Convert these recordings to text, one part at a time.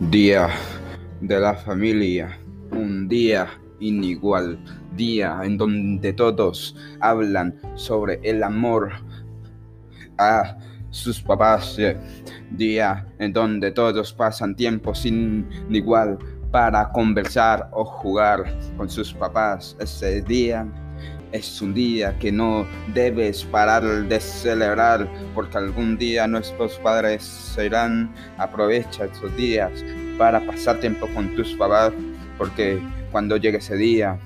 Día de la familia, un día inigual, día en donde todos hablan sobre el amor a sus papás, día en donde todos pasan tiempo sin igual para conversar o jugar con sus papás. Ese día es un día que no debes parar de celebrar porque algún día nuestros padres serán. Aprovecha esos días para pasar tiempo con tus papás porque cuando llegue ese día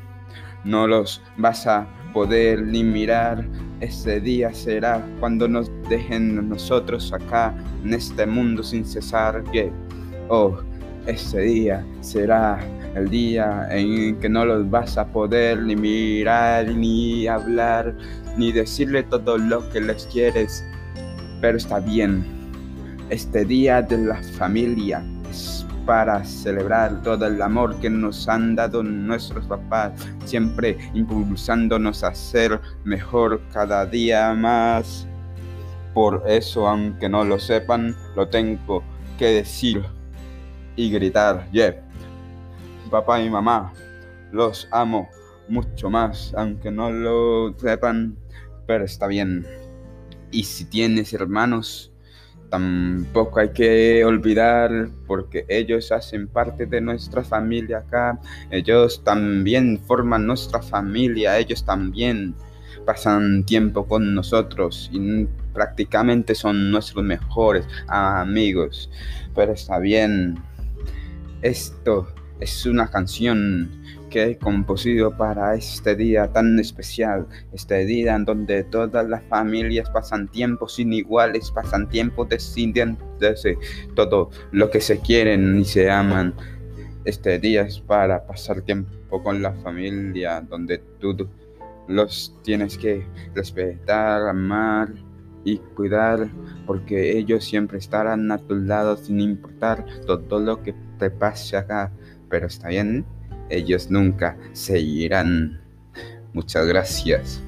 no los vas a poder ni mirar. Ese día será cuando nos dejen nosotros acá en este mundo sin cesar. Que, oh, ese día será el día en que no los vas a poder ni mirar, ni hablar, ni decirle todo lo que les quieres. Pero está bien, este día de la familia es para celebrar todo el amor que nos han dado nuestros papás, siempre impulsándonos a ser mejor cada día más. Por eso, aunque no lo sepan, lo tengo que decir y gritar, yeah papá y mamá. Los amo mucho más, aunque no lo sepan, pero está bien. Y si tienes hermanos, tampoco hay que olvidar porque ellos hacen parte de nuestra familia acá. Ellos también forman nuestra familia, ellos también pasan tiempo con nosotros y prácticamente son nuestros mejores amigos. Pero está bien. Esto es una canción que he compuesto para este día tan especial, este día en donde todas las familias pasan tiempo sin iguales, pasan tiempo decidiéndose todo lo que se quieren y se aman. Este día es para pasar tiempo con la familia, donde tú los tienes que respetar, amar y cuidar, porque ellos siempre estarán a tu lado sin importar todo lo que te pase acá pero está bien, ellos nunca se irán. Muchas gracias.